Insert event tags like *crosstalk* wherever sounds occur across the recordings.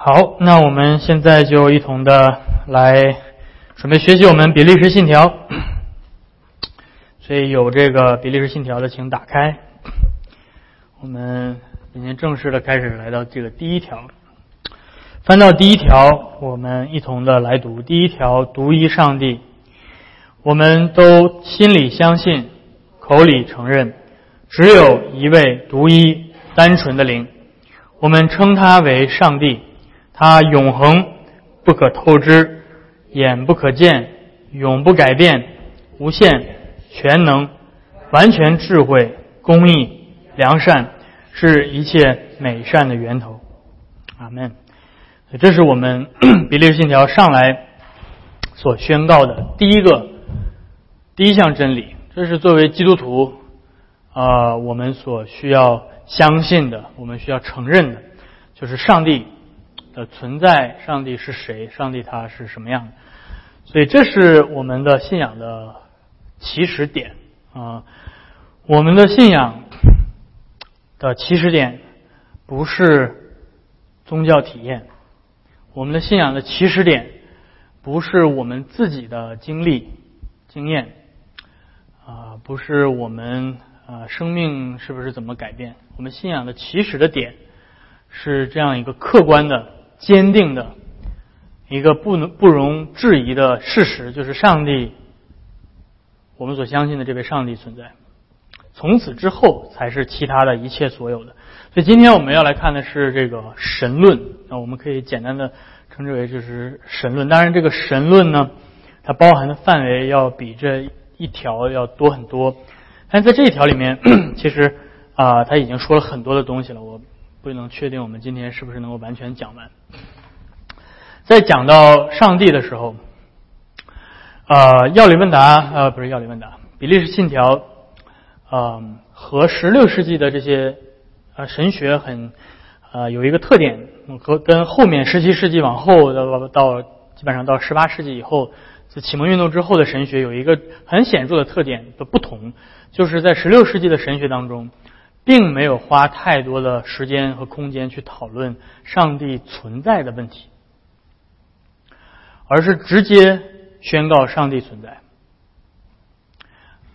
好，那我们现在就一同的来准备学习我们比利时信条。所以有这个比利时信条的，请打开。我们今天正式的开始来到这个第一条，翻到第一条，我们一同的来读第一条：独一上帝，我们都心里相信，口里承认，只有一位独一单纯的灵，我们称他为上帝，他永恒不可透支，眼不可见，永不改变，无限。全能、完全智慧、公义、良善，是一切美善的源头。阿门。这是我们 *clears throat* 比利信条上来所宣告的第一个、第一项真理。这是作为基督徒啊，我们所需要相信的，我们需要承认的，就是上帝的存在。上帝是谁？上帝他是什么样的？所以，这是我们的信仰的。起始点啊，我们的信仰的起始点不是宗教体验，我们的信仰的起始点不是我们自己的经历经验啊，不是我们啊生命是不是怎么改变？我们信仰的起始的点是这样一个客观的、坚定的一个不能不容置疑的事实，就是上帝。我们所相信的这位上帝存在，从此之后才是其他的一切所有的。所以今天我们要来看的是这个神论那，我们可以简单的称之为就是神论。当然，这个神论呢，它包含的范围要比这一条要多很多。但在这一条里面，*clears throat* 其实啊，他已经说了很多的东西了。我不能确定我们今天是不是能够完全讲完。在讲到上帝的时候。呃，药理问答，呃，不是药理问答，比利时信条，呃，和十六世纪的这些呃神学很呃有一个特点，和跟后面十七世纪往后到到基本上到十八世纪以后，自启蒙运动之后的神学有一个很显著的特点的不同，就是在十六世纪的神学当中，并没有花太多的时间和空间去讨论上帝存在的问题，而是直接。宣告上帝存在，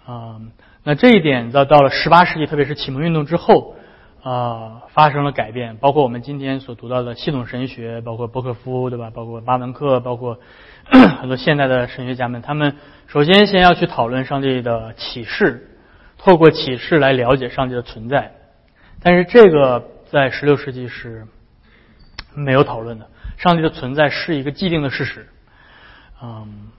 啊，那这一点到到了十八世纪，特别是启蒙运动之后，啊，发生了改变。包括我们今天所读到的系统神学，包括伯克夫，对吧？包括巴门克，包括 *clears throat* 很多现代的神学家们，他们首先先要去讨论上帝的启示，透过启示来了解上帝的存在。但是这个在十六世纪是没有讨论的，上帝的存在是一个既定的事实。嗯，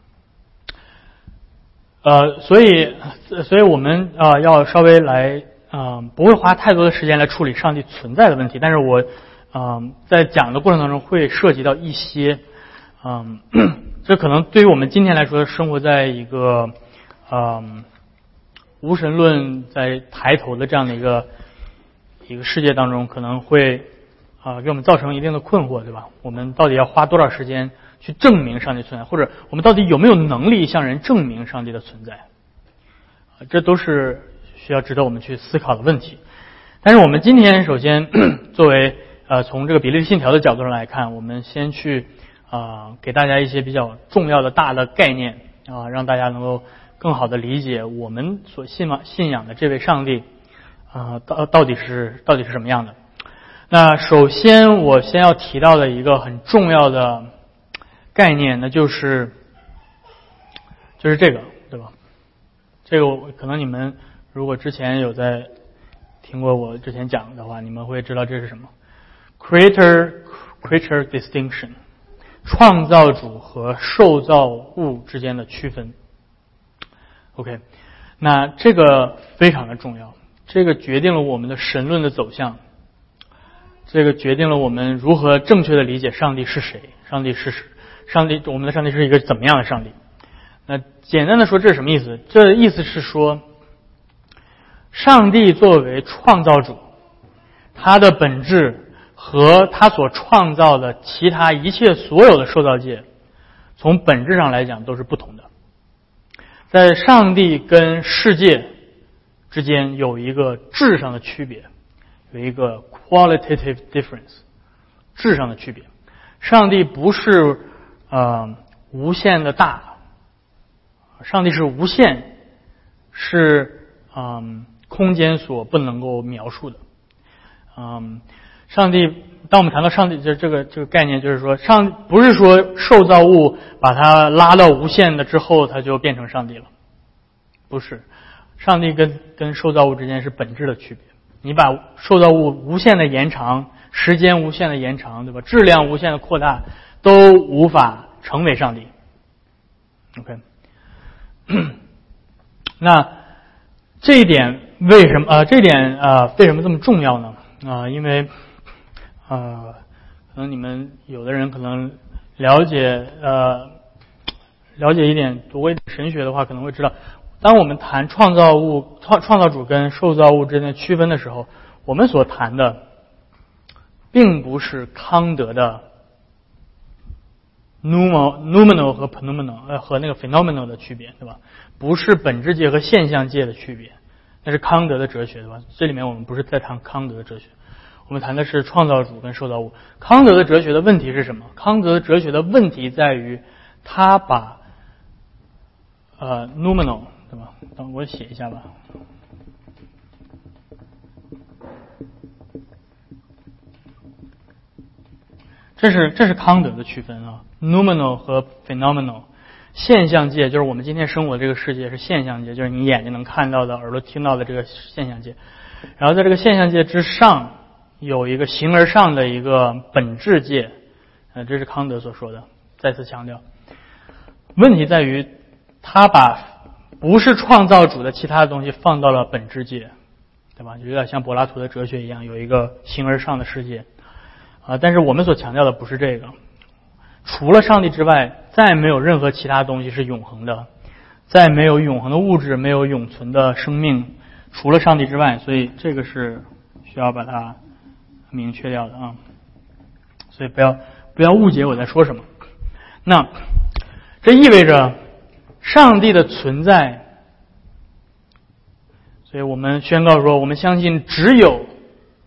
呃，所以，所以我们啊要稍微来啊，不会花太多的时间来处理上帝存在的问题。但是我啊在讲的过程当中会涉及到一些，嗯，*clears throat* 这可能对于我们今天来说，生活在一个嗯无神论在抬头的这样的一个一个世界当中，可能会啊给我们造成一定的困惑，对吧？我们到底要花多少时间？去证明上帝存在，或者我们到底有没有能力向人证明上帝的存在？啊，这都是需要值得我们去思考的问题。但是我们今天首先 *coughs* 作为呃从这个比利信条的角度上来看，我们先去啊给大家一些比较重要的大的概念啊，让大家能够更好的理解我们所信嘛信仰的这位上帝啊到到底是到底是什么样的。那首先我先要提到的一个很重要的。概念，那就是就是这个，对吧？这个我可能你们如果之前有在听过我之前讲的话，你们会知道这是什么：creator creature distinction，创造主和受造物之间的区分。OK，那这个非常的重要，这个决定了我们的神论的走向，这个决定了我们如何正确的理解上帝是谁，上帝是。上帝，我们的上帝是一个怎么样的上帝？那简单的说，这是什么意思？这意思是说，上帝作为创造主，他的本质和他所创造的其他一切所有的受造界，从本质上来讲都是不同的。在上帝跟世界之间有一个质上的区别，有一个 qualitative difference，质上的区别。上帝不是呃无限的大，上帝是无限，是嗯空间所不能够描述的。嗯，上帝，当我们谈到上帝这这个这个概念，就是说上不是说受造物把它拉到无限的之后，它就变成上帝了，不是。上帝跟跟受造物之间是本质的区别。你把受造物无限的延长，时间无限的延长，对吧？质量无限的扩大，都无法成为上帝。OK，*clears throat* 那这一点为什么？呃，这点呃为什么这么重要呢？啊，因为呃，可能你们有的人可能了解呃了解一点读过神学的话，可能会知道。当我们谈创造物、创创造主跟受造物之间的区分的时候，我们所谈的并不是康德的 noumenal 和 phenomenal 呃和那个 phenomenal 的区别，对吧？不是本质界和现象界的区别，那是康德的哲学，对吧？这里面我们不是在谈康德的哲学，我们谈的是创造主跟受造物。康德的哲学的问题是什么？康德哲学的问题在于他把呃 noumenal 对吧？等我写一下吧。这是这是康德的区分啊，noumenal 和 phenomenal。现象界就是我们今天生活的这个世界是现象界，就是你眼睛能看到的、耳朵听到的这个现象界。然后在这个现象界之上，有一个形而上的一个本质界。呃，这是康德所说的。再次强调，问题在于他把。不是创造主的其他的东西放到了本质界，对吧？就有点像柏拉图的哲学一样，有一个形而上的世界啊。但是我们所强调的不是这个，除了上帝之外，再没有任何其他东西是永恒的，再没有永恒的物质，没有永存的生命，除了上帝之外。所以这个是需要把它明确掉的啊。所以不要不要误解我在说什么。那这意味着。上帝的存在，所以我们宣告说，我们相信只有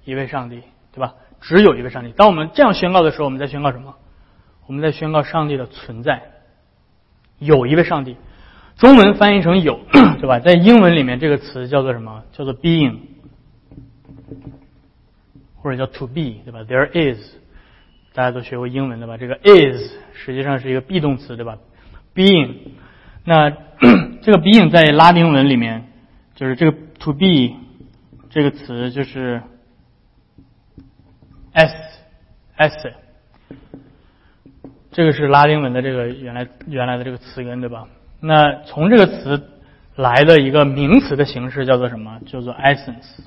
一位上帝，对吧？只有一位上帝。当我们这样宣告的时候，我们在宣告什么？我们在宣告上帝的存在，有一位上帝。中文翻译成有，对吧？在英文里面，这个词叫做什么？叫做 being，或者叫 to be，对吧？There is，大家都学过英文的吧？这个 is 实际上是一个 be 动词，对吧？being。那 *clears throat* 这个 being 在拉丁文里面，就是这个 to be 这个词就是 s s，这个是拉丁文的这个原来原来的这个词根对吧？那从这个词来的一个名词的形式叫做什么？叫做 essence。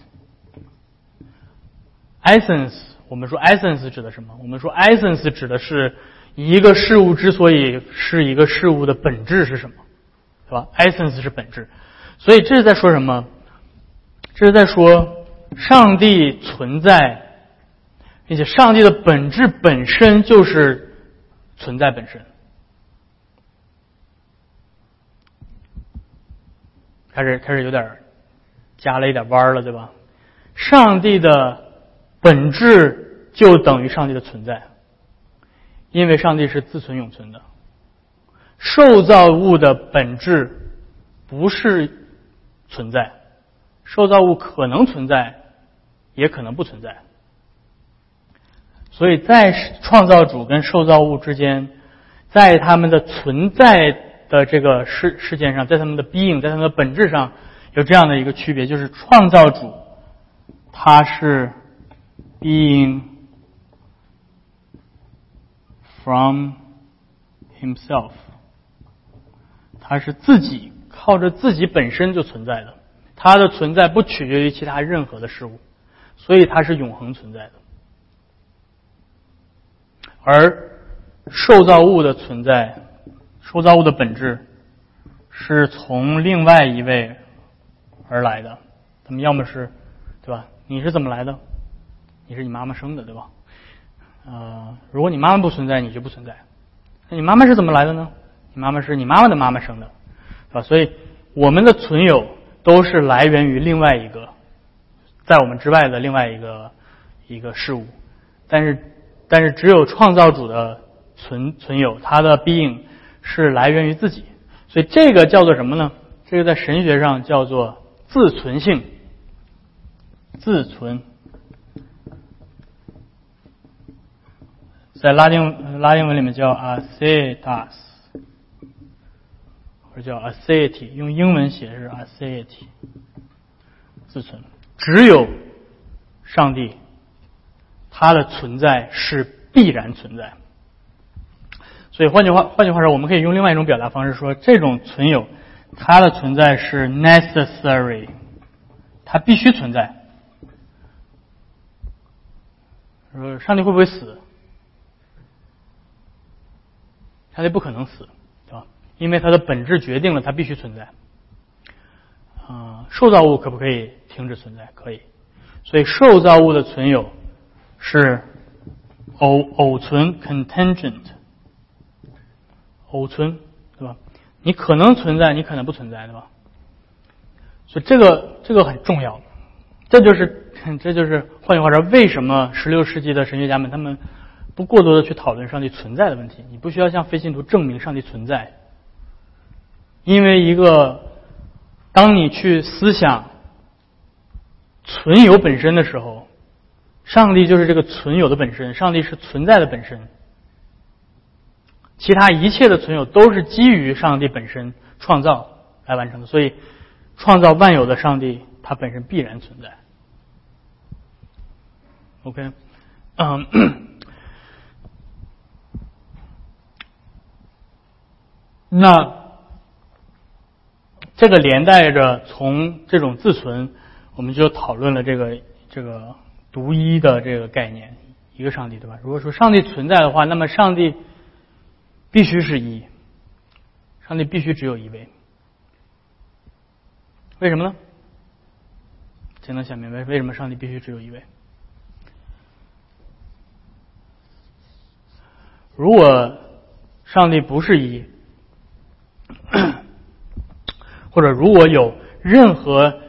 Essence 我们说 essence 指的什么？我们说 essence 指的是一个事物之所以是一个事物的本质是什么？是吧？essence 是本质，所以这是在说什么？这是在说上帝存在，并且上帝的本质本身就是存在本身。开始开始有点加了一点弯了，对吧？上帝的本质就等于上帝的存在，因为上帝是自存永存的。受造物的本质不是存在，受造物可能存在，也可能不存在。所以在创造主跟受造物之间，在他们的存在的这个事事件上，在他们的 being，在他们的本质上有这样的一个区别，就是创造主他是 being from himself。它是自己靠着自己本身就存在的，它的存在不取决于其他任何的事物，所以它是永恒存在的。而受造物的存在，受造物的本质是从另外一位而来的。他们要么是，对吧？你是怎么来的？你是你妈妈生的，对吧？呃，如果你妈妈不存在，你就不存在。那你妈妈是怎么来的呢？你妈妈是你妈妈的妈妈生的，啊，所以我们的存有都是来源于另外一个，在我们之外的另外一个一个事物。但是但是只有创造主的存存有，他的 being 是来源于自己，所以这个叫做什么呢？这个在神学上叫做自存性，自存，在拉丁拉丁文里面叫 acetas，或者叫 aceity，用英文写是 aceity，自存，只有上帝。它的存在是必然存在，所以换句话换句话说，我们可以用另外一种表达方式说，这种存有，它的存在是 necessary，它必须存在。说上帝会不会死？上帝不可能死，对吧？因为它的本质决定了它必须存在。啊，受造物可不可以停止存在？可以。所以受造物的存有。是偶偶存 contingent，偶存对吧？你可能存在，你可能不存在，对吧？所以这个这个很重要，这就是 *laughs* 这就是换句话说，为什么十六世纪的神学家们他们不过多的去讨论上帝存在的问题？你不需要向非信徒证明上帝存在，因为一个当你去思想存有本身的时候。上帝就是这个存有的本身，上帝是存在的本身，其他一切的存有都是基于上帝本身创造来完成的，所以创造万有的上帝，他本身必然存在。OK，嗯，*coughs* 那这个连带着从这种自存，我们就讨论了这个这个。独一的这个概念，一个上帝，对吧？如果说上帝存在的话，那么上帝必须是一，上帝必须只有一位。为什么呢？谁能想明白为什么上帝必须只有一位？如果上帝不是一，*coughs* 或者如果有任何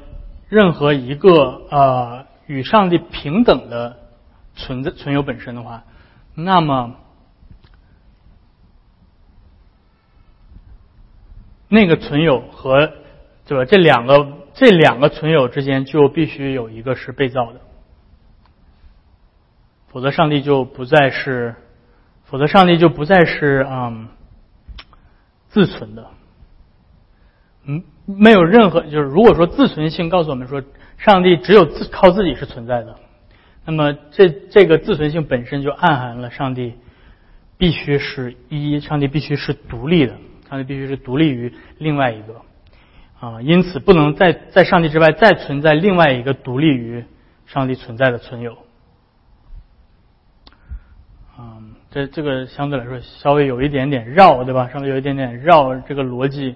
任何一个呃。与上帝平等的存在存有本身的话，那么那个存有和对吧？这两个这两个存有之间就必须有一个是被造的，否则上帝就不再是，否则上帝就不再是嗯自存的，嗯，没有任何就是如果说自存性告诉我们说。上帝只有自靠自己是存在的，那么这这个自存性本身就暗含了上帝必须是一，上帝必须是独立的，上帝必须是独立于另外一个啊，因此不能在在上帝之外再存在另外一个独立于上帝存在的存有。嗯，这这个相对来说稍微有一点点绕，对吧？稍微有一点点绕这个逻辑。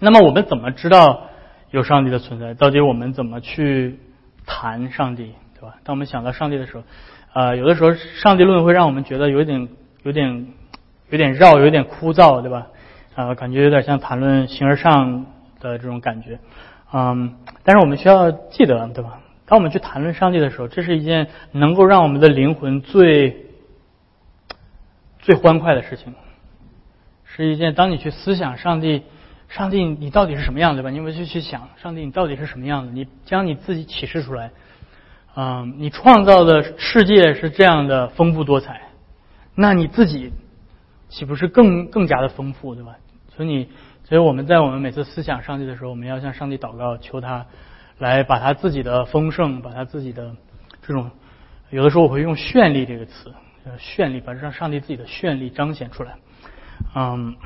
那么我们怎么知道？有上帝的存在，到底我们怎么去谈上帝，对吧？当我们想到上帝的时候，呃，有的时候上帝论会让我们觉得有点、有点、有点绕，有点枯燥，对吧？啊，感觉有点像谈论形而上的这种感觉，嗯。但是我们需要记得，对吧？当我们去谈论上帝的时候，这是一件能够让我们的灵魂最最欢快的事情，是一件当你去思想上帝。上帝，你到底是什么样子吧？你们去去想，上帝，你到底是什么样子？你将你自己启示出来。嗯，你创造的世界是这样的丰富多彩，那你自己岂不是更更加的丰富，对吧？所以你，所以我们在我们每次思想上帝的时候，我们要向上帝祷告，求他来把他自己的丰盛，把他自己的这种，有的时候我会用绚丽这个词，绚丽，把让上帝自己的绚丽彰显出来。嗯，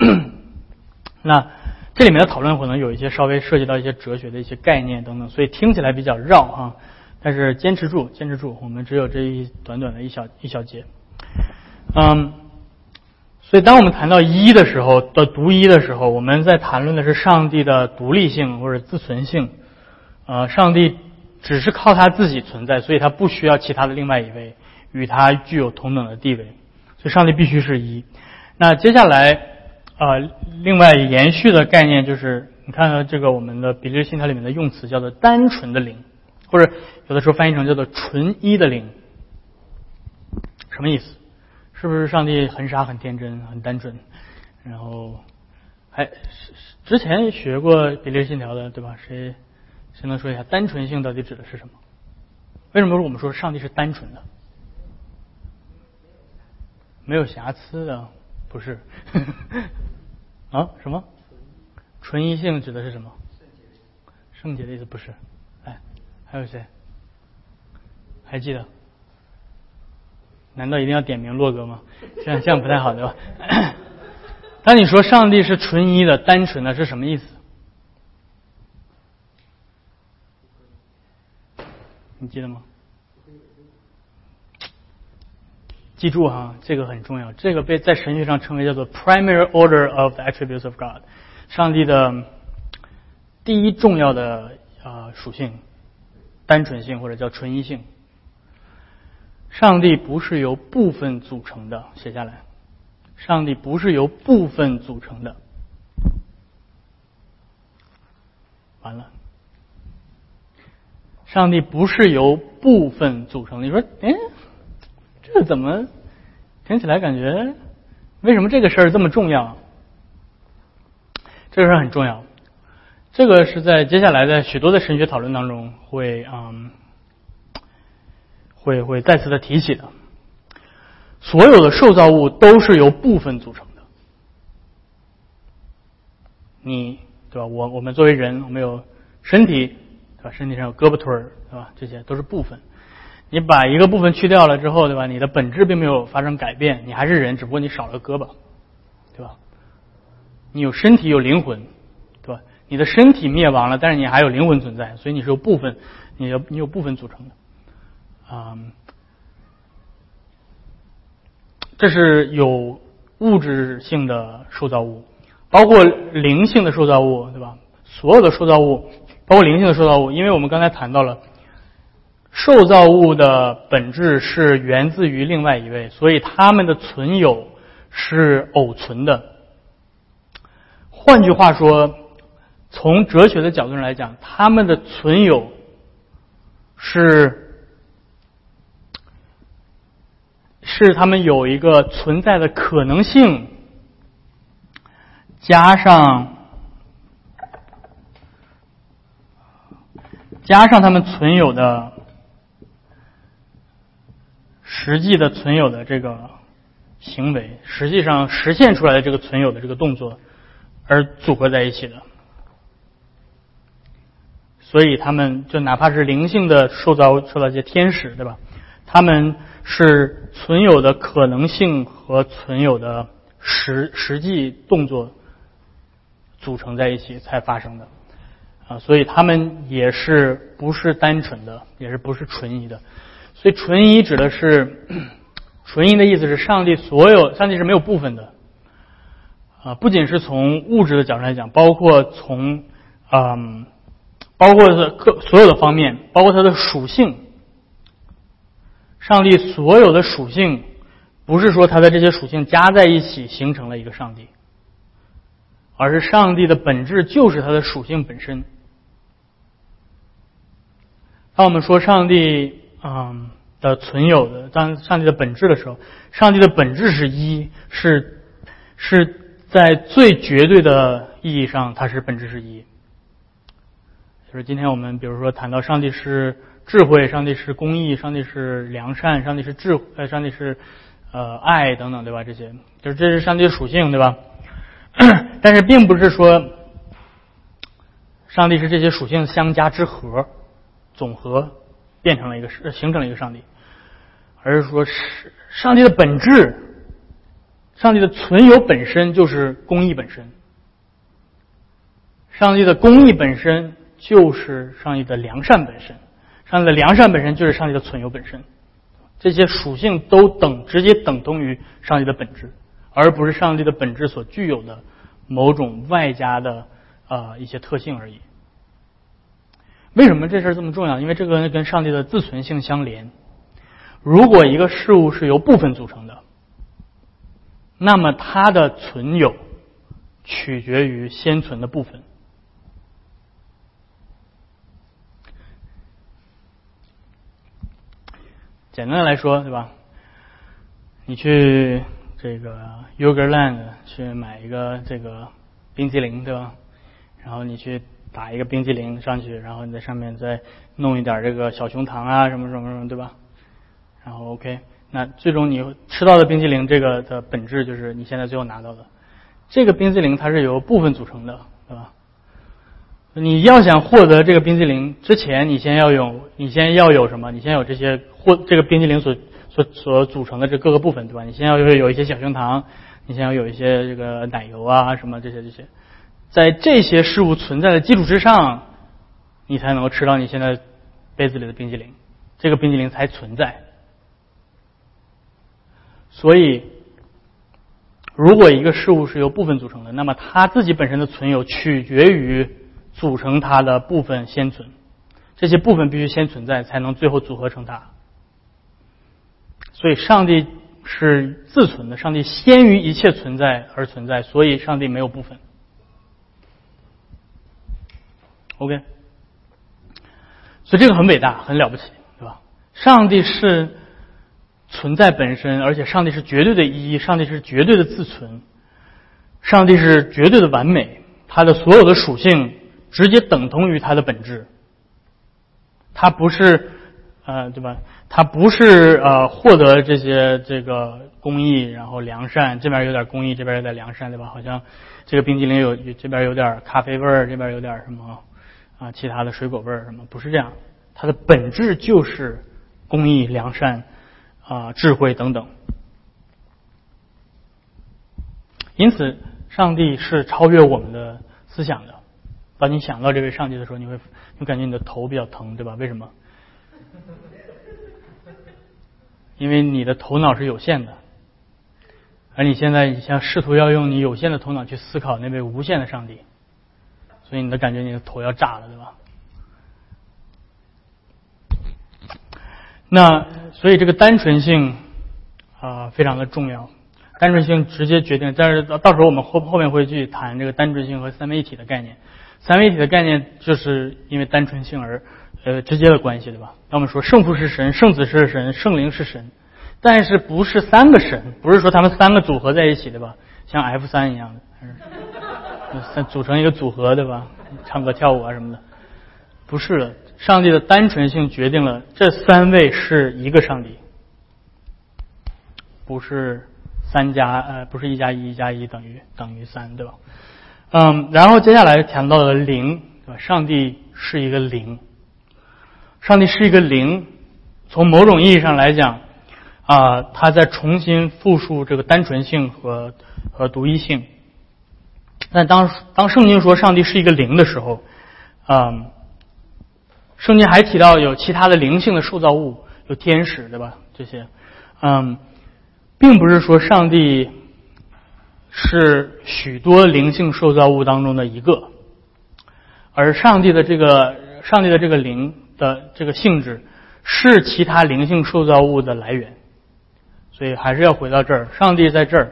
*coughs* 那。这里面的讨论可能有一些稍微涉及到一些哲学的一些概念等等，所以听起来比较绕啊。但是坚持住，坚持住，我们只有这一短短的一小一小节。嗯，所以当我们谈到一的时候的独一的时候，我们在谈论的是上帝的独立性或者自存性。呃，上帝只是靠他自己存在，所以他不需要其他的另外一位与他具有同等的地位，所以上帝必须是一。那接下来。啊，另外延续的概念就是，你看到这个我们的比利信条里面的用词叫做“单纯的灵”，或者有的时候翻译成叫做“纯一的灵”。什么意思？是不是上帝很傻、很天真、很单纯？然后还之前学过比例信条的，对吧？谁谁能说一下单纯性到底指的是什么？为什么我们说上帝是单纯的？没有瑕疵的？不是？*laughs* 啊？什么？纯一性指的是什么？圣洁的意思不是？哎，还有谁？还记得？难道一定要点名洛哥吗？这样这样不太好，对吧？*coughs* 当你说上帝是纯一的、单纯的，是什么意思？你记得吗？记住哈，这个很重要。这个被在神学上称为叫做 primary order of the attributes of God，上帝的第一重要的啊属性，单纯性或者叫纯一性。上帝不是由部分组成的，写下来。上帝不是由部分组成的。完了，上帝不是由部分组成的。你说，哎，这怎么听起来感觉？为什么这个事儿这么重要？这个事儿很重要。这个是在接下来的许多的神学讨论当中会嗯。会会再次的提起的，所有的受造物都是由部分组成的。你对吧？我我们作为人，我们有身体，对吧？身体上有胳膊腿儿，对吧？这些都是部分。你把一个部分去掉了之后，对吧？你的本质并没有发生改变，你还是人，只不过你少了胳膊，对吧？你有身体有灵魂，对吧？你的身体灭亡了，但是你还有灵魂存在，所以你是由部分，你有你有部分组成的。啊，这是有物质性的塑造物，包括灵性的塑造物，对吧？所有的塑造物，包括灵性的受造物，因为我们刚才谈到了，受造物的本质是源自于另外一位，所以他们的存有是偶存的。换句话说，从哲学的角度上来讲，他们的存有是。是他们有一个存在的可能性，加上加上他们存有的实际的存有的这个行为，实际上实现出来的这个存有的这个动作，而组合在一起的。所以他们就哪怕是灵性的受到受到一些天使，对吧？他们。是存有的可能性和存有的实实际动作组成在一起才发生的啊，所以他们也是不是单纯的，也是不是纯一的。所以纯一指的是纯一的意思是上帝所有上帝是没有部分的啊，不仅是从物质的角度来讲，包括从嗯，包括的各所有的方面，包括它的属性。上帝所有的属性，不是说它的这些属性加在一起形成了一个上帝，而是上帝的本质就是它的属性本身。当我们说上帝嗯的存有的当上帝的本质的时候，上帝的本质是一，是是在最绝对的意义上，它是本质是一。就是今天我们比如说谈到上帝是。智慧，上帝是公义，上帝是良善，上帝是智，呃，上帝是呃爱等等，对吧？这些就是这是上帝的属性，对吧？但是并不是说上帝是这些属性相加之和，总和变成了一个形成了一个上帝，而是说是上帝的本质，上帝的存有本身就是公义本身，上帝的公义本身就是上帝的良善本身。上帝的良善本身就是上帝的存有本身，这些属性都等直接等同于上帝的本质，而不是上帝的本质所具有的某种外加的啊一些特性而已。为什么这事儿这么重要？因为这个跟上帝的自存性相连。如果一个事物是由部分组成的，那么它的存有取决于先存的部分。简单的来说，对吧？你去这个 Yogurtland 去买一个这个冰激凌，对吧？然后你去打一个冰激凌上去，然后你在上面再弄一点这个小熊糖啊，什么什么什么，对吧？然后 OK，那最终你吃到的冰激凌这个的本质就是你现在最后拿到的这个冰激凌，它是由部分组成的，对吧？你要想获得这个冰激凌之前，你先要有，你先要有什么？你先有这些或这个冰激凌所所所组成的这各个部分，对吧？你先要有有一些小熊糖，你先要有一些这个奶油啊什么这些这些，在这些事物存在的基础之上，你才能够吃到你现在杯子里的冰激凌，这个冰激凌才存在。所以，如果一个事物是由部分组成的，那么它自己本身的存有取决于。组成它的部分先存，这些部分必须先存在，才能最后组合成它。所以，上帝是自存的，上帝先于一切存在而存在，所以上帝没有部分。OK，所以这个很伟大，很了不起，对吧？上帝是存在本身，而且上帝是绝对的一，上帝是绝对的自存，上帝是绝对的完美，他的所有的属性。直接等同于它的本质，它不是呃对吧？它不是呃获得这些这个公益，然后良善，这边有点公益，这边有点良善，对吧？好像这个冰激凌有这边有点咖啡味儿，这边有点什么啊其他的水果味儿什么？不是这样，它的本质就是公益、良善啊智慧等等。因此，上帝是超越我们的思想的。当你想到这位上帝的时候，你会你感觉你的头比较疼，对吧？为什么？*laughs* 因为你的头脑是有限的，而你现在你想试图要用你有限的头脑去思考那位无限的上帝，所以你的感觉你的头要炸了，对吧？那所以这个单纯性啊非常的重要，单纯性直接决定，但是到到时候我们后后面会去谈这个单纯性和三位一体的概念。三位一体的概念就是因为单纯性而呃直接的关系，对吧？那我们说圣父是神，圣子是神，圣灵是神，但是不是三个神，不是说他们三个组合在一起，对吧？像 F 三一样的，三组成一个组合，对吧？唱歌跳舞啊什么的，不是的。上帝的单纯性决定了这三位是一个上帝，不是三加呃不是一加一一加一等于等于三，对吧？嗯，然后接下来谈到了灵，对吧？上帝是一个灵，上帝是一个灵。从某种意义上来讲，啊，他在重新复述这个单纯性和和独一性。但当当圣经说上帝是一个灵的时候，嗯，圣经还提到有其他的灵性的受造物，有天使，对吧？这些，嗯，并不是说上帝。是许多灵性受造物当中的一个，而上帝的这个上帝的这个灵的这个性质是其他灵性受造物的来源，所以还是要回到这儿，上帝在这儿，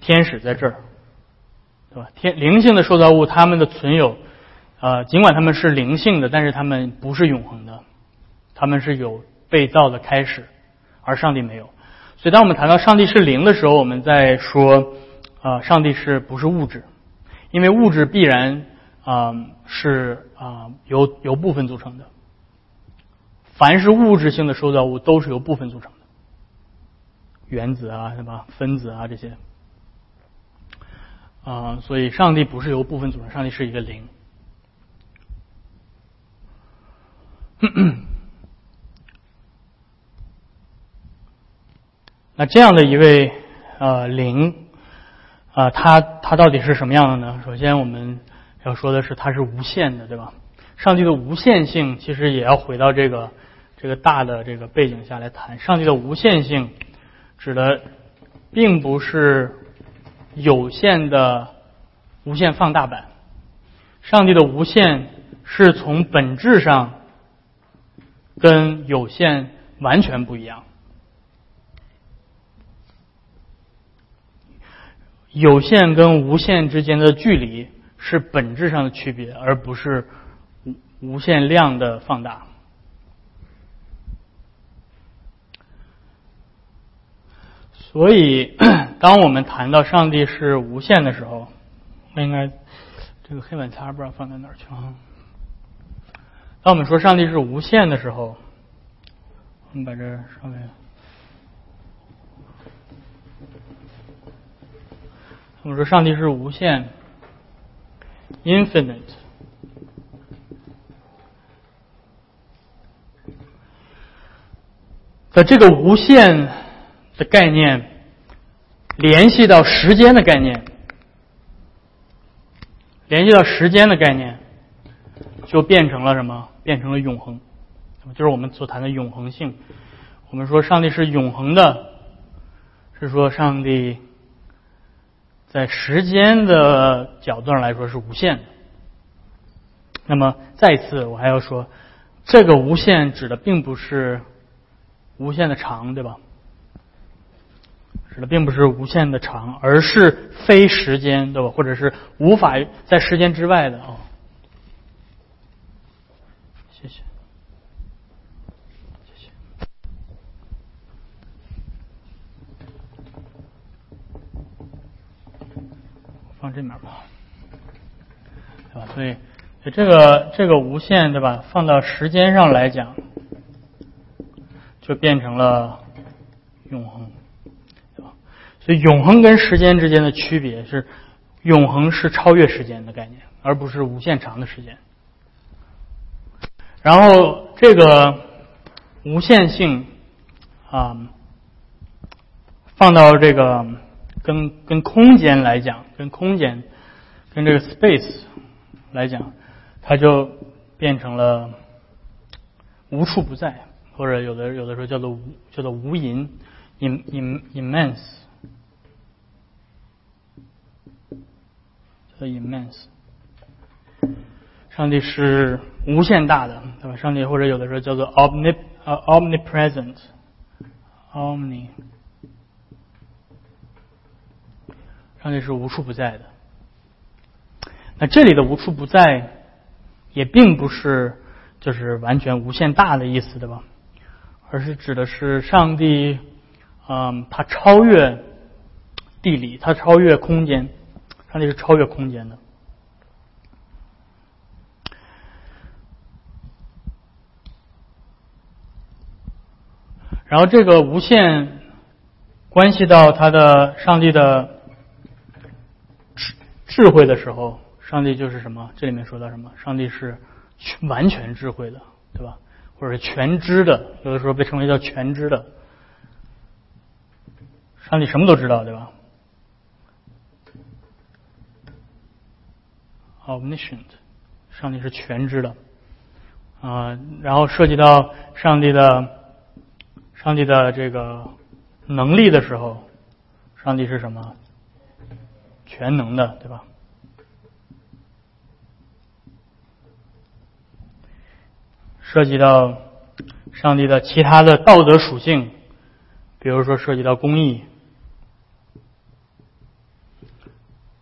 天使在这儿，对吧？天灵性的受造物，他们的存有，呃，尽管他们是灵性的，但是他们不是永恒的，他们是有被造的开始，而上帝没有。所以，当我们谈到上帝是灵的时候，我们在说。啊，上帝是不是物质？因为物质必然啊是啊由由部分组成的。凡是物质性的受造物都是由部分组成的，原子啊，什么？分子啊这些。啊，所以上帝不是由部分组成，上帝是一个零。*clears throat* 那这样的一位呃零。啊，它它到底是什么样的呢？首先，我们要说的是，它是无限的，对吧？上帝的无限性其实也要回到这个这个大的这个背景下来谈。上帝的无限性指的并不是有限的无限放大版，上帝的无限是从本质上跟有限完全不一样。有限跟无限之间的距离是本质上的区别，而不是无限量的放大。所以，*clears throat* 当我们谈到上帝是无限的时候，我应该这个黑板擦不知道放在哪儿去了。当我们说上帝是无限的时候，我们把这稍微，我们说上帝是无限，infinite。在这个无限的概念，联系到时间的概念，联系到时间的概念，就变成了什么？变成了永恒，就是我们所谈的永恒性。我们说上帝是永恒的，是说上帝在时间的角度上来说是无限的。那么再一次，我还要说，这个无限指的并不是。无限的长，对吧？指的并不是无限的长，而是非时间，对吧？或者是无法在时间之外的哦。谢谢，谢谢。放这面吧，对吧？所以，这个这个无限，对吧？放到时间上来讲。就变成了永恒，所以永恒跟时间之间的区别是，永恒是超越时间的概念，而不是无限长的时间。然后这个无限性啊，放到这个跟跟空间来讲，跟空间跟这个 space 来讲，它就变成了无处不在。或者有的有的时候叫做无叫做无垠，im im immense，The immense。上帝是无限大的，对吧？上帝或者有的时候叫做 omnip 呃 omnipresent，omni，上帝是无处不在的。那这里的无处不在，也并不是就是完全无限大的意思，对吧？而是指的是上帝，嗯，他超越地理，他超越空间，上帝是超越空间的。然后这个无限关系到他的上帝的智智慧的时候，上帝就是什么？这里面说到什么？上帝是完全智慧的，对吧？或者全知的，有的时候被称为叫全知的，上帝什么都知道，对吧？Omniscient，上帝是全知的啊。然后涉及到上帝的上帝的这个能力的时候，上帝是什么？全能的，对吧？涉及到上帝的其他的道德属性，比如说涉及到公义，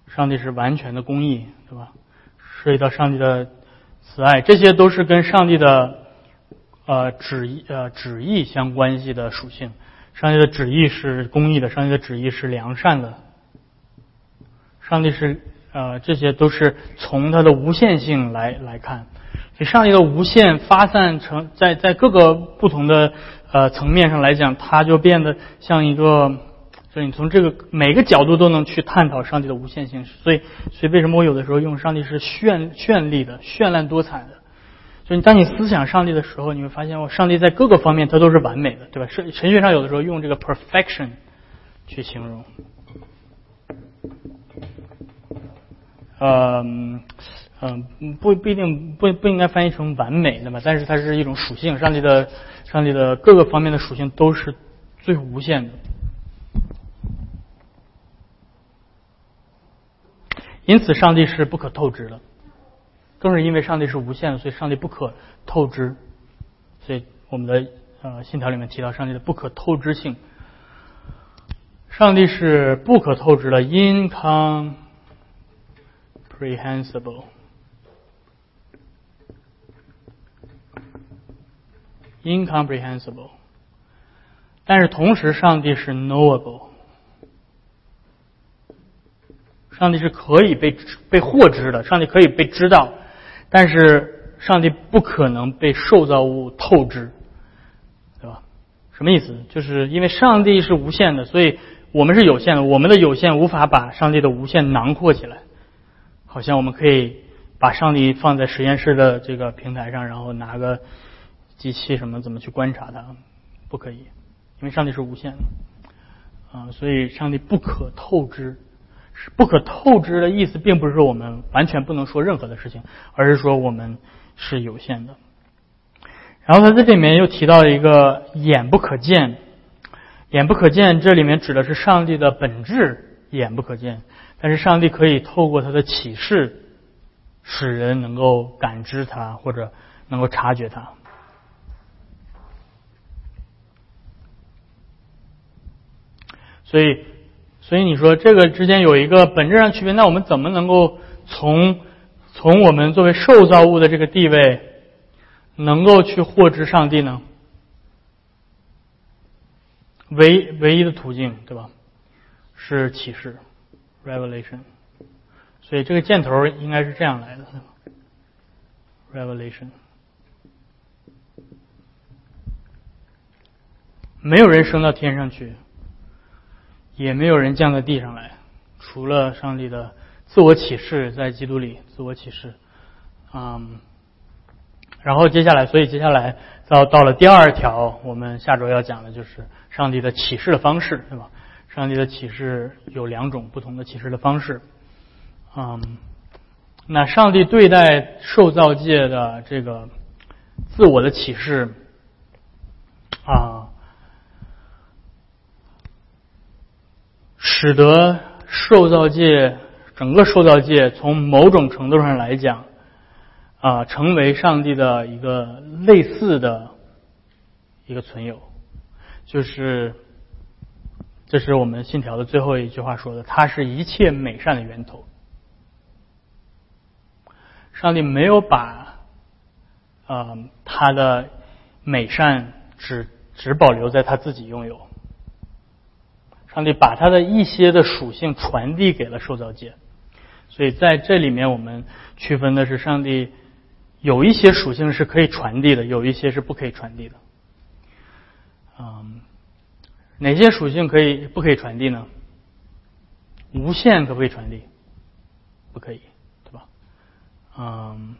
上帝是完全的公义，对吧？涉及到上帝的慈爱，这些都是跟上帝的呃旨意呃旨意相关系的属性。上帝的旨意是公义的，上帝的旨意是良善的，上帝是呃这些都是从它的无限性来来看。所以上帝的无限发散成在在各个不同的呃层面上来讲，它就变得像一个，所以你从这个每个角度都能去探讨上帝的无限性。所以，所以为什么我有的时候用上帝是绚绚丽的、绚烂多彩的？就你当你思想上帝的时候，你会发现，我上帝在各个方面它都是完美的，对吧？神神学上有的时候用这个 perfection 去形容，嗯。嗯，不不一定不不应该翻译成完美的嘛，但是它是一种属性，上帝的上帝的各个方面的属性都是最无限的，因此上帝是不可透支的，更是因为上帝是无限的，所以上帝不可透支，所以我们的呃信条里面提到上帝的不可透支性，上帝是不可透支的，incomprehensible。incomprehensible，但是同时，上帝是 knowable，上帝是可以被被获知的，上帝可以被知道，但是上帝不可能被受造物透支，对吧？什么意思？就是因为上帝是无限的，所以我们是有限的，我们的有限无法把上帝的无限囊括起来，好像我们可以把上帝放在实验室的这个平台上，然后拿个机器什么怎么去观察它，不可以，因为上帝是无限的。啊，所以上帝不可透支，不可透支的意思，并不是说我们完全不能说任何的事情，而是说我们是有限的。然后他这里面又提到了一个眼不可见，眼不可见，这里面指的是上帝的本质眼不可见，但是上帝可以透过他的启示，使人能够感知他或者能够察觉他。所以，所以你说这个之间有一个本质上区别，那我们怎么能够从从我们作为受造物的这个地位，能够去获知上帝呢？唯唯一的途径，对吧？是启示，revelation。所以这个箭头应该是这样来的，revelation。没有人升到天上去。也没有人降到地上来，除了上帝的自我启示，在基督里自我启示，嗯，然后接下来，所以接下来到到了第二条，我们下周要讲的就是上帝的启示的方式，对吧？上帝的启示有两种不同的启示的方式，嗯，那上帝对待受造界的这个自我的启示，啊。使得受造界整个受造界从某种程度上来讲，啊，成为上帝的一个类似的一个存有，就是这是我们信条的最后一句话说的，它是一切美善的源头。上帝没有把啊他的美善只只保留在他自己拥有。上帝把他的一些的属性传递给了受造界，所以在这里面我们区分的是，上帝有一些属性是可以传递的，有一些是不可以传递的。嗯，哪些属性可以不可以传递呢？无限可不可以传递？不可以，对吧？嗯，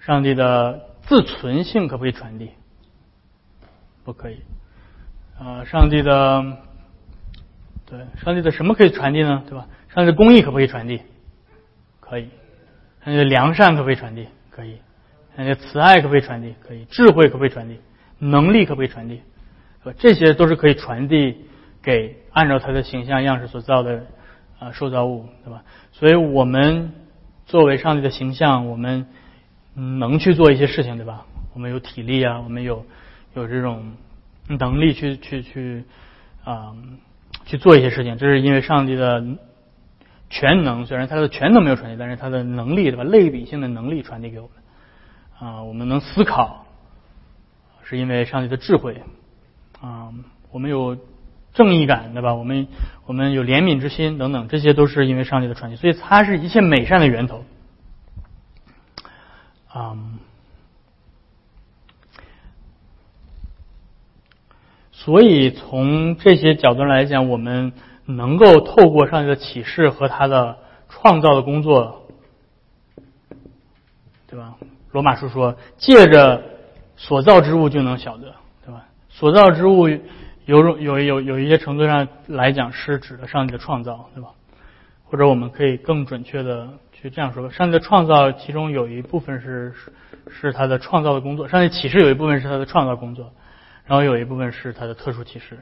上帝的自存性可不可以传递？不可以。呃，上帝的。对，上帝的什么可以传递呢？对吧？上帝的公义可不可以传递？可以。上帝的良善可不可以传递？可以。上帝的慈爱可不可以传递？可以。智慧可不可以传递？能力可不可以传递？这些都是可以传递给按照他的形象样式所造的啊受造物，对吧？所以我们作为上帝的形象，我们能去做一些事情，对吧？我们有体力啊，我们有有这种能力去去去啊。去做一些事情，这是因为上帝的全能，虽然他的全能没有传递，但是他的能力，对吧？类比性的能力传递给我们啊，我们能思考，是因为上帝的智慧啊，我们有正义感，对吧？我们我们有怜悯之心等等，这些都是因为上帝的传递，所以它是一切美善的源头啊。所以从这些角度来讲，我们能够透过上帝的启示和他的创造的工作，对吧？罗马书说，借着所造之物就能晓得，对吧？所造之物有种有有有一些程度上来讲是指的上帝的创造，对吧？或者我们可以更准确的去这样说吧：上帝的创造其中有一部分是是他的创造的工作，上帝启示有一部分是他的创造工作。然后有一部分是他的特殊启示，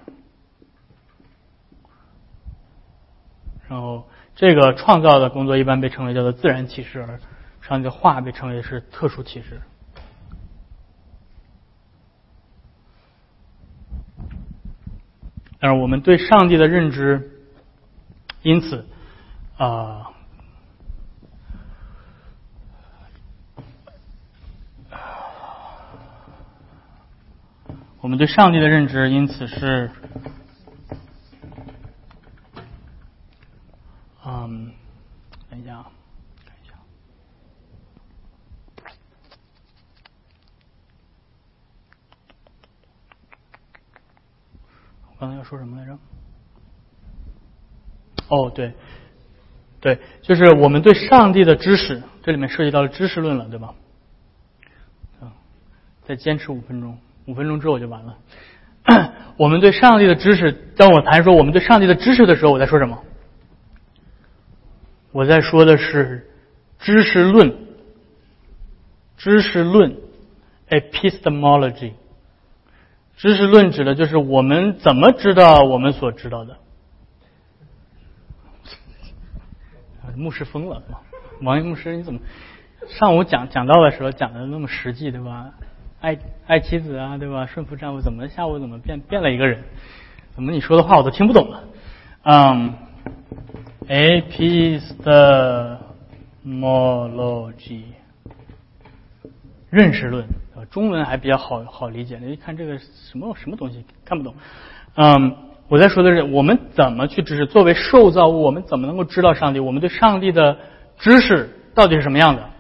然后这个创造的工作一般被称为叫做自然启示，而上帝的话被称为是特殊启示。但是我们对上帝的认知，因此啊。我们对上帝的认知，因此是，嗯，等一下啊，看一下。我刚才要说什么来着？哦，对，对，就是我们对上帝的知识，这里面涉及到了知识论了，对吧？再坚持五分钟，五分钟之后我就完了。*clears throat* 我们对上帝的知识，当我谈说我们对上帝的知识的时候，我在说什么？我在说的是知识论，知识论，epistemology。知识论指的就是我们怎么知道我们所知道的。牧师疯了，王牧师，你怎么上午讲讲到的时候讲的那么实际，对吧？爱爱妻子啊，对吧？顺服丈夫，怎么下午怎么变变了一个人？怎么你说的话我都听不懂了？嗯，epistemology，认识论，中文还比较好好理解。一看这个什么什么东西看不懂。嗯，我在说的是我们怎么去知识，作为受造物，我们怎么能够知道上帝？我们对上帝的知识到底是什么样的？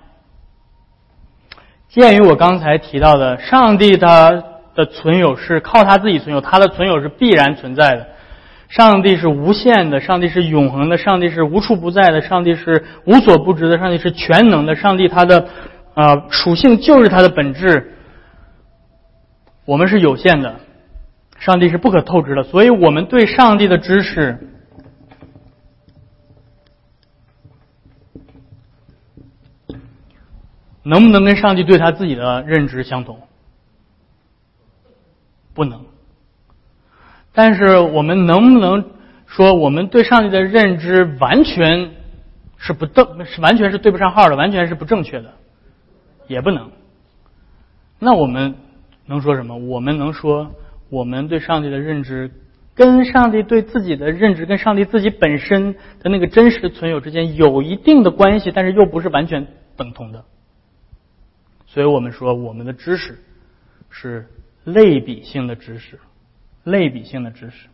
鉴于我刚才提到的，上帝他的存有是靠他自己存有，他的存有是必然存在的。上帝是无限的，上帝是永恒的，上帝是无处不在的，上帝是无所不知的，上帝是全能的，上帝他的啊属性就是他的本质。我们是有限的，上帝是不可透支的，所以我们对上帝的知识。能不能跟上帝对他自己的认知相同？不能。但是我们能不能说我们对上帝的认知完全是不正，是完全是对不上号的，完全是不正确的？也不能。那我们能说什么？我们能说我们对上帝的认知跟上帝对自己的认知，跟上帝自己本身的那个真实存有之间有一定的关系，但是又不是完全等同的。所以我们说，我们的知识是类比性的知识，类比性的知识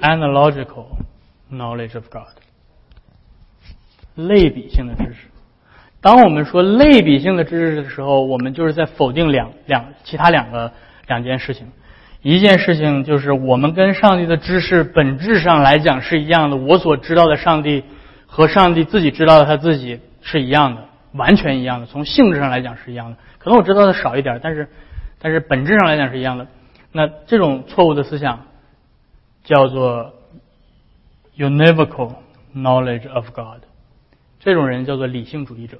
，analogical knowledge of God，类比性的知识。当我们说类比性的知识的时候，我们就是在否定两两其他两个两件事情。一件事情就是我们跟上帝的知识本质上来讲是一样的，我所知道的上帝。和上帝自己知道的他自己是一样的，完全一样的。从性质上来讲是一样的，可能我知道的少一点，但是，但是本质上来讲是一样的。那这种错误的思想叫做 univocal knowledge of God，这种人叫做理性主义者。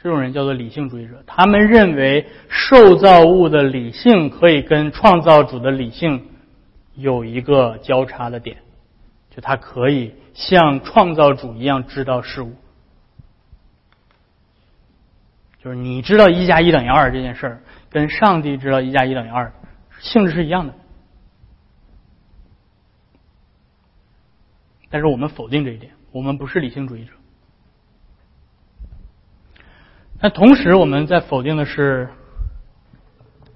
这种人叫做理性主义者，他们认为受造物的理性可以跟创造主的理性有一个交叉的点。就他可以像创造主一样知道事物，就是你知道一加一等于二这件事儿，跟上帝知道一加一等于二性质是一样的。但是我们否定这一点，我们不是理性主义者。但同时，我们在否定的是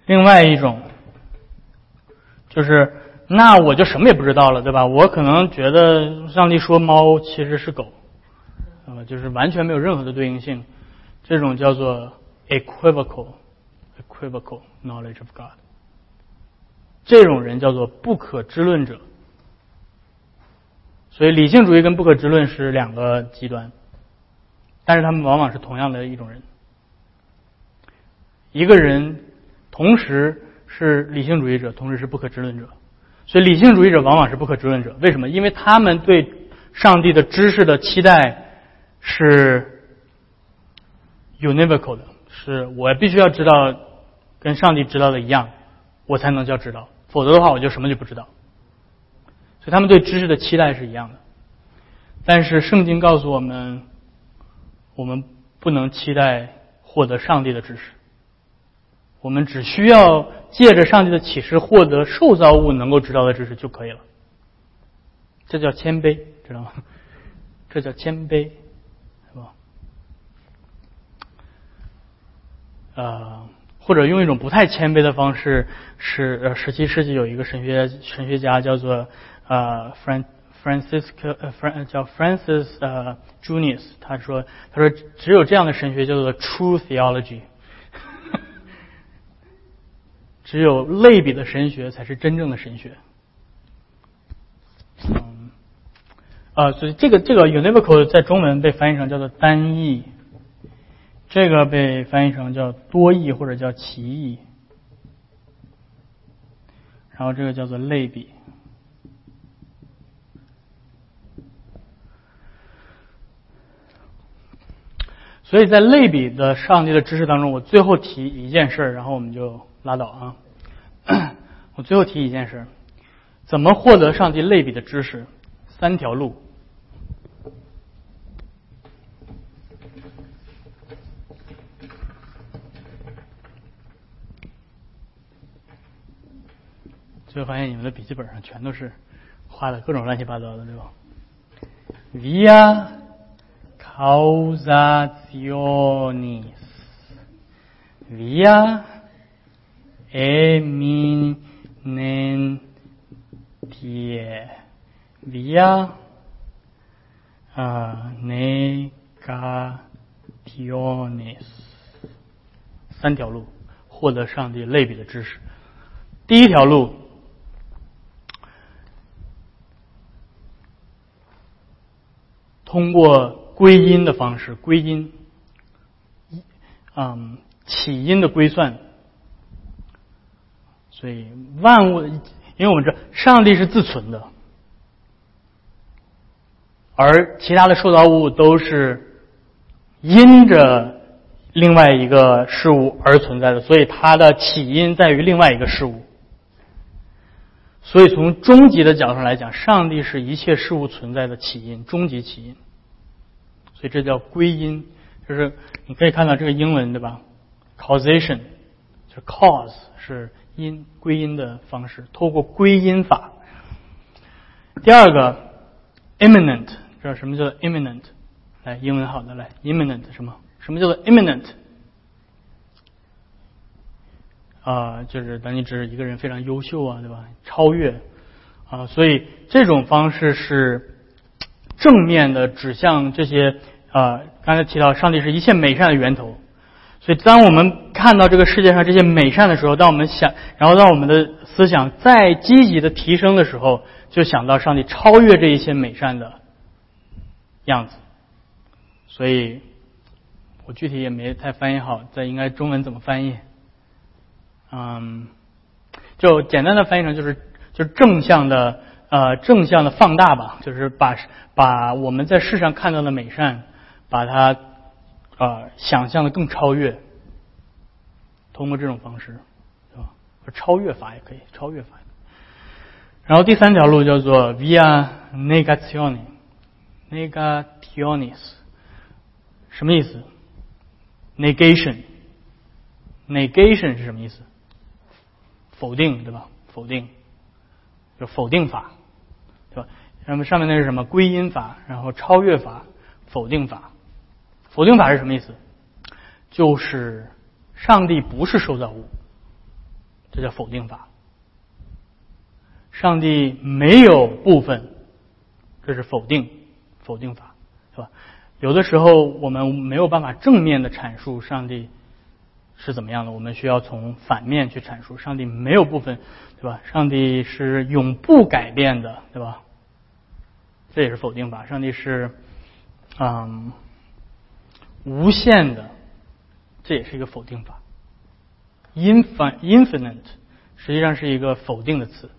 另外一种，就是。那我就什么也不知道了，对吧？我可能觉得上帝说猫其实是狗，啊，就是完全没有任何的对应性。这种叫做 equivocal equivocal knowledge of God。这种人叫做不可知论者。所以理性主义跟不可知论是两个极端，但是他们往往是同样的一种人。一个人同时是理性主义者，同时是不可知论者。所以，理性主义者往往是不可知论者。为什么？因为他们对上帝的知识的期待是 univocal 的，是我必须要知道跟上帝知道的一样，我才能叫知道，否则的话，我就什么就不知道。所以，他们对知识的期待是一样的。但是，圣经告诉我们，我们不能期待获得上帝的知识。我们只需要借着上帝的启示获得受造物能够知道的知识就可以了。这叫谦卑，知道吗？*laughs* 这叫谦卑，是吧？呃，或者用一种不太谦卑的方式，是呃，十七世纪有一个神学神学家叫做呃 Fran Francis 呃 Fran 叫 Francis 呃 Junius，他说他说只有这样的神学叫做 True Theology，只有类比的神学才是真正的神学。嗯，啊，所以这个这个 univocal 在中文被翻译成叫做单义。这个被翻译成叫多义或者叫奇义，然后这个叫做类比。所以在类比的上帝的知识当中，我最后提一件事儿，然后我们就拉倒啊。*clears throat* 我最后提一件事，怎么获得上帝类比的知识？三条路。最后发现你们的笔记本上全都是画的各种乱七八糟的，对吧？Via causationis, eminentia via negationis，三条路获得上帝类比的知识。第一条路。通过归因的方式，归因，嗯，起因的归算，所以万物，因为我们知道上帝是自存的，而其他的受造物都是因着另外一个事物而存在的，所以它的起因在于另外一个事物。所以从终极的角度上来讲，上帝是一切事物存在的起因，终极起因。所以这叫归因，就是你可以看到这个英文对吧？causation 就 cause 是因归因的方式，透过归因法。第二个 imminent 知道什么叫做 imminent？来，英文好的来，imminent 什么？什么叫做 imminent？啊，就是当你指一个人非常优秀啊，对吧？超越啊，所以这种方式是正面的指向这些。啊，刚才提到上帝是一切美善的源头，所以当我们看到这个世界上这些美善的时候，当我们想，然后当我们的思想再积极的提升的时候，就想到上帝超越这一些美善的样子。所以，我具体也没太翻译好，这应该中文怎么翻译？嗯，就简单的翻译成就是就是正向的呃正向的放大吧，就是把把我们在世上看到的美善。把它啊想象的更超越，通过这种方式，是吧？超越法也可以，超越法。然后第三条路叫做 via negationis，negationis 什么意思？negation，negation 是什么意思？否定，对吧？否定，就否定法，对吧？那么上面那是什么？归因法，然后超越法，否定法。否定法是什么意思？就是上帝不是受造物，这叫否定法。上帝没有部分，这是否定否定法，是吧？有的时候我们没有办法正面的阐述上帝是怎么样的，我们需要从反面去阐述上帝没有部分，对吧？上帝是永不改变的，对吧？这也是否定法。上帝是，嗯。无限的，这也是一个否定法。infin infinite 实际上是一个否定的词。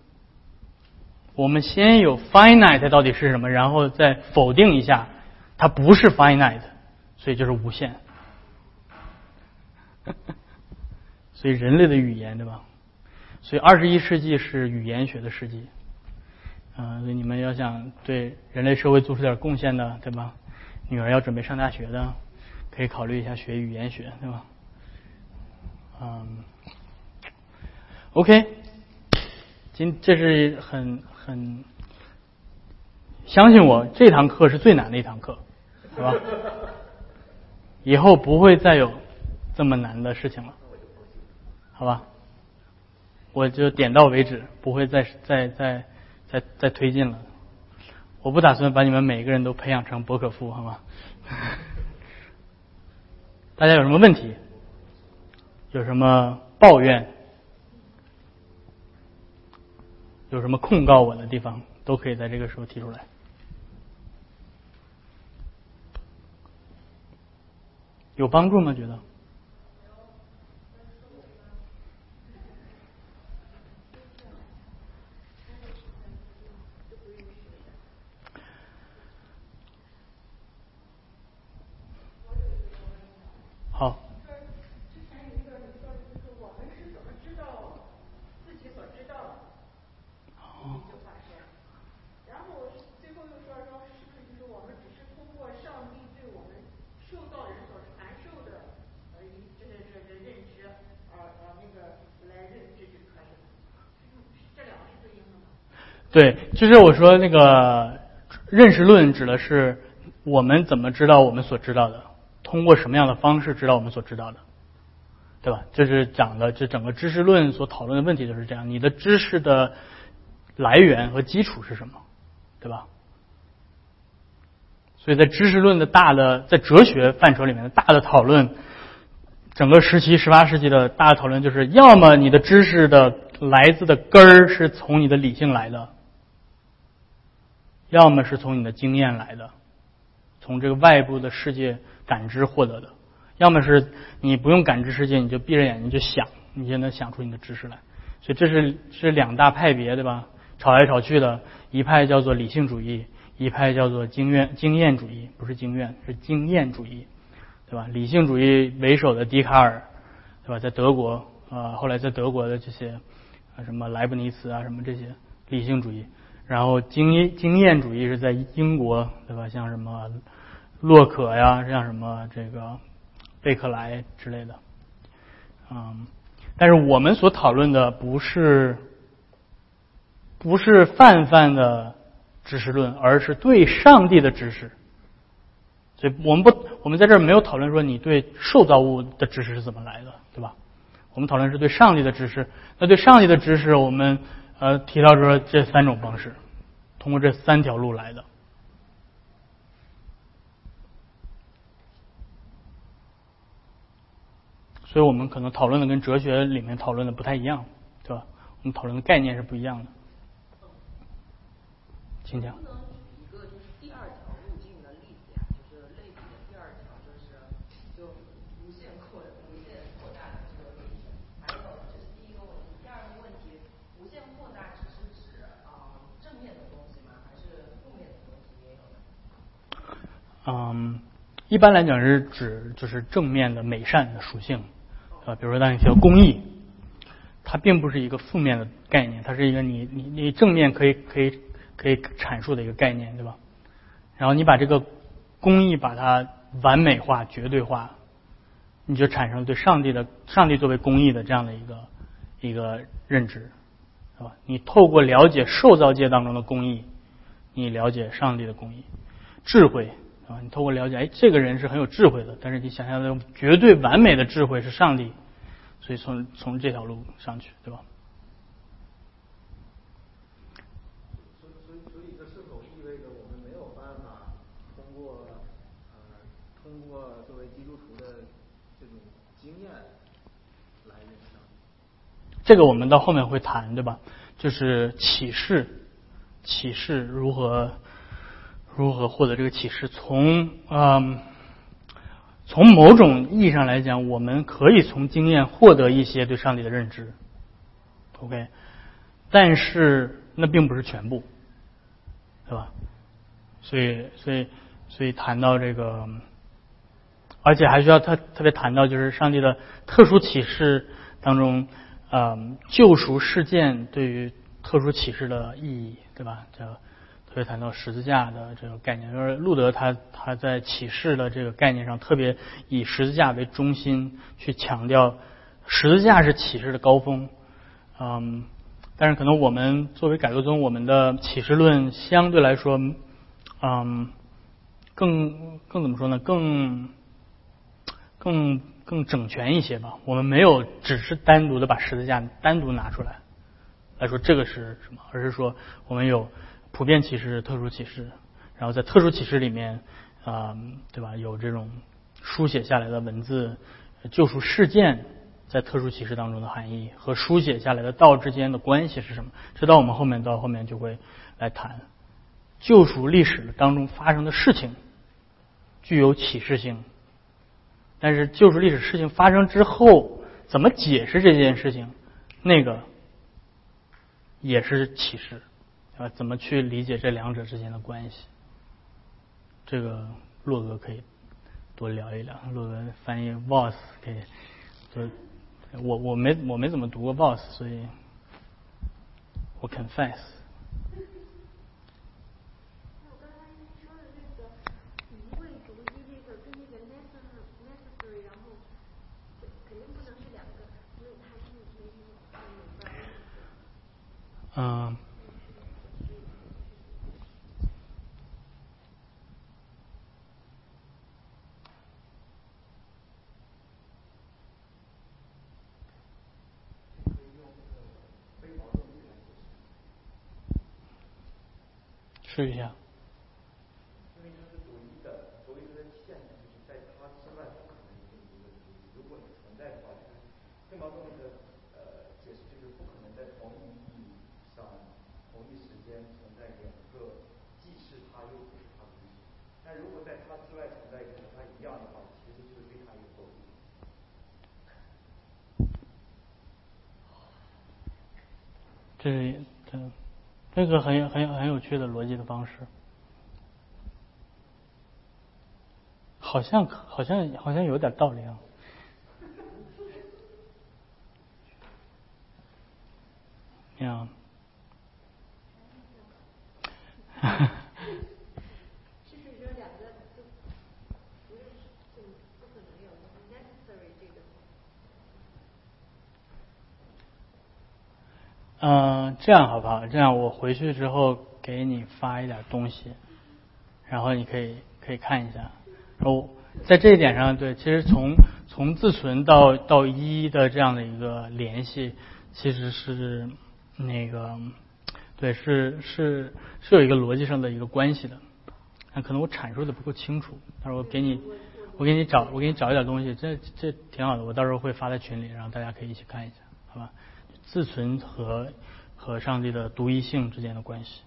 我们先有 finite 到底是什么，然后再否定一下，它不是 finite，所以就是无限。*laughs* 所以人类的语言，对吧？所以二十一世纪是语言学的世纪。嗯，所以你们要想对人类社会做出点贡献的，对吧？女儿要准备上大学的。可以考虑一下学语言学，对吧？嗯，OK，今这是很很相信我，这堂课是最难的一堂课，是吧？*laughs* 以后不会再有这么难的事情了。好吧？我就点到为止，不会再再再再再推进了。我不打算把你们每个人都培养成博可夫，好吗？大家有什么问题？有什么抱怨？有什么控告我的地方，都可以在这个时候提出来。有帮助吗？觉得？好。之前有一个你说就是我们是怎么知道自己所知道的？一句话说，然后最后又说说是不是就是我们只是通过上帝对我们受造人所传授的呃一这这这认知呃呃那个来认知就可以了？这两个是对应的吗？对，就是我说那个认识论指的是我们怎么知道我们所知道的，通过什么样的方式知道我们所知道的，对吧？这是讲的这整个知识论所讨论的问题就是这样，你的知识的来源和基础是什么，对吧？所以在知识论的大的在哲学范畴里面的大的讨论，整个十七、十八世纪的大的讨论就是，要么你的知识的来自的根儿是从你的理性来的，要么是从你的经验来的，从这个外部的世界感知获得的，要么是你不用感知世界，你就闭着眼睛就想，你就能想出你的知识来。所以这是是两大派别，对吧？吵来吵去的，一派叫做理性主义，一派叫做经验经验主义，不是经验，是经验主义，对吧？理性主义为首的笛卡尔，对吧？在德国啊、后来在德国的这些啊什么莱布尼茨啊什么这些理性主义，然后经验经验主义是在英国，对吧？像什么洛可呀，像什么这个贝克莱之类的，嗯，但是我们所讨论的不是不是泛泛的知识论，而是对上帝的知识。所以我们不，我们在这儿没有讨论说你对受造物的知识是怎么来的，对吧？我们讨论是对上帝的知识。那对上帝的知识，我们呃提到说这三种方式，通过这三条路来的。所以我们可能讨论的跟哲学里面讨论的不太一样，对吧？我们讨论的概念是不一样的。请讲能。不能举一个就是第二条路径的例子呀？就是类比的第二条，就是就无限扩无限扩大的这个路径。还有这是第一个问题，第二个问题，无限扩大只是指啊、呃正面的东西吗？还是负面的东西也有呢？嗯，一般来讲是指就是正面的美善的属性，啊，比如说当你提到公益，它并不是一个负面的概念，它是一个你你你正面可以可以可以阐述的一个概念，对吧？然后你把这个公益把它完美化、绝对化，你就产生对上帝的上帝作为公益的这样的一个一个认知，是吧？你透过了解受造界当中的公益，你了解上帝的公益，智慧啊，你透过了解，哎，这个人是很有智慧的，但是你想象的绝对完美的智慧是上帝，所以从从这条路上去，对吧？所所以所以这是否意味着我们没有办法通过呃通过作为基督徒的这种经验来认识上帝？这个我们到后面会谈，对吧？就是启示，启示如何如何获得这个启示？从嗯，从某种意义上来讲，我们可以从经验获得一些对上帝的认知，OK，但是那并不是全部，对吧？所以，所以，所以谈到这个，而且还需要特特别谈到，就是上帝的特殊启示当中，嗯，救赎事件对于特殊启示的意义，对吧？这会谈到十字架的这个概念，就是路德他他在启示的这个概念上，特别以十字架为中心去强调，十字架是启示的高峰，嗯，但是可能我们作为改革宗，我们的启示论相对来说，嗯，更更怎么说呢？更更更整全一些吧。我们没有只是单独的把十字架单独拿出来来说这个是什么，而是说我们有普遍启示、特殊启示，然后在特殊启示里面啊、对吧？有这种书写下来的文字救赎事件在特殊启示当中的含义和书写下来的道之间的关系是什么？这到我们后面到后面就会来谈救赎历史当中发生的事情具有启示性，但是救赎历史事情发生之后怎么解释这件事情，那个也是启示，啊，怎么去理解这两者之间的关系？这个洛格可以多聊一聊。洛格翻译 Voss 可以，就我我没我没怎么读过 Voss，所以我 confess。那我刚才您说的那个一味独一这个跟那个 necessary necessary，然后这肯定不能是两个，所以它是没没没关系。嗯。试一下。因为它是独一的，独一的限制就是在它之外不可能有一个独一。如果你存在的话，就是更高动力的呃解释就是不可能在同一意义上、同一时间存在两个既是它又不是它的东西。但如果在它之外存在一个和它一样的话，其实就是对它试一下。因为它是唯一的，所以的限制就是在它之外不可能有另一的。如果你存在的话，黑猫洞里的呃解释就是不可能在同一意义上、同一时间存在两个既是它又不是它的东西。但如果在它之外存在一个和它一样的话，其实就是对它有否定。这是它。这个很很很有趣的逻辑的方式，好像好像好像有点道理啊。*laughs* 呀，是不是说两个就不是就不可能有 necessary 这个？嗯，这样好不好？这样我回去之后给你发一点东西，然后你可以可以看一下。然后在这一点上，对，其实从从自存到到一的这样的一个联系，其实是那个对，是是是有一个逻辑上的一个关系的。那可能我阐述的不够清楚，但是我给你我给你找我给你找一点东西，这这挺好的，我到时候会发在群里，然后大家可以一起看一下，好吧？自存和和上帝的独一性之间的关系。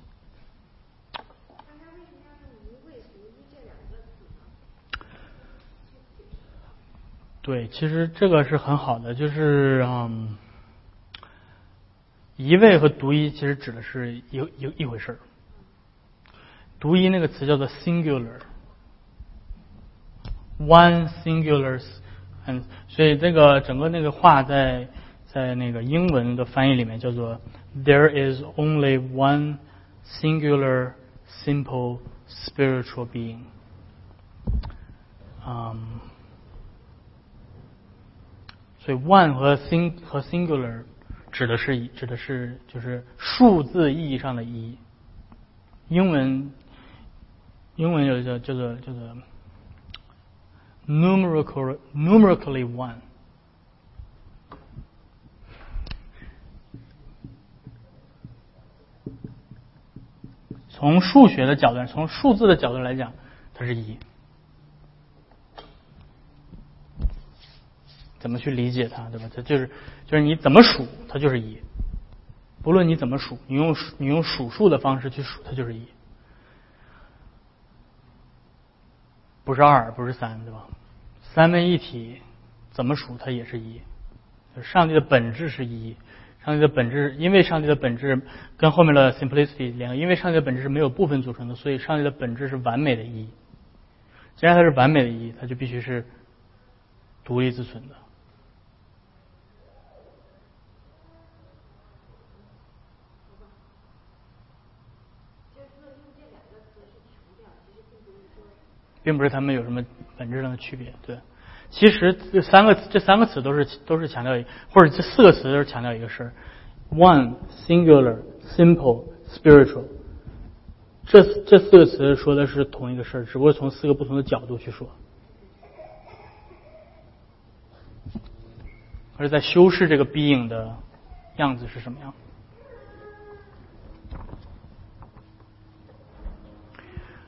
对，其实这个是很好的，就是嗯，一位和独一其实指的是一一一回事儿。独一那个词叫做 singular，one singular，嗯，所以这个整个那个话在在那个英文的翻译里面叫做 There is only one singular simple spiritual being。嗯。所以 one 和 sing 和 singular 指的是指的是就是数字意义上的一。英文英文有叫叫做叫做 numerical numerically one。 从数学的角度，从数字的角度来讲，它是一。怎么去理解它，对吧？它就是就是你怎么数，它就是一。不论你怎么数，你用你用数数的方式去数，它就是一。不是二，不是三，对吧？三位一体怎么数，它也是一。上帝的本质是一，上帝的本质，因为上帝的本质跟后面的 simplicity 连，因为上帝的本质是没有部分组成的，所以上帝的本质是完美的意义。既然它是完美的意义，它就必须是独立自存的。并不是他们有什么本质上的区别。对，其实这三个这三个词都是都是强调一，或者这四个词都是强调一个事儿：one singular simple spiritual。这这四个词说的是同一个事儿，只不过从四个不同的角度去说。而在修饰这个 being 的样子是什么样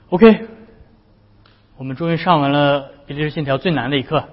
？OK，我们终于上完了。这就是线条最难的一刻。